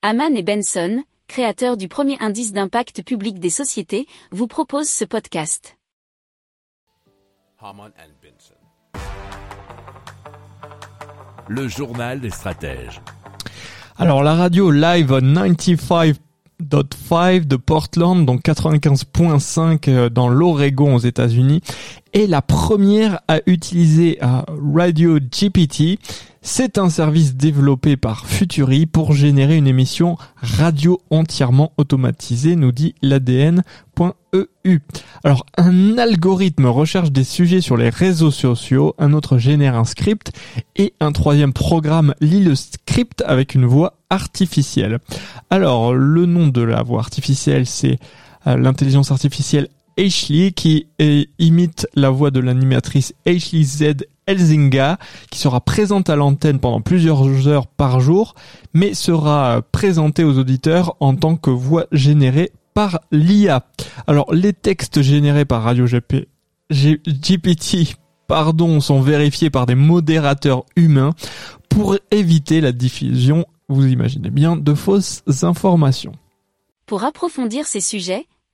Haman et Benson, créateurs du premier indice d'impact public des sociétés, vous proposent ce podcast. Haman and Benson. Le journal des stratèges. Alors la radio live 95.5 de Portland, donc 95.5 euh, dans l'Oregon aux États-Unis, est la première à utiliser Radio GPT. C'est un service développé par Futuri pour générer une émission radio entièrement automatisée, nous dit l'ADN.eu. Alors, un algorithme recherche des sujets sur les réseaux sociaux, un autre génère un script et un troisième programme lit le script avec une voix artificielle. Alors, le nom de la voix artificielle, c'est euh, l'intelligence artificielle Ashley qui imite la voix de l'animatrice Ashley Z Elzinga qui sera présente à l'antenne pendant plusieurs heures par jour mais sera présentée aux auditeurs en tant que voix générée par l'IA. Alors les textes générés par Radio GP, GPT pardon, sont vérifiés par des modérateurs humains pour éviter la diffusion, vous imaginez bien, de fausses informations. Pour approfondir ces sujets,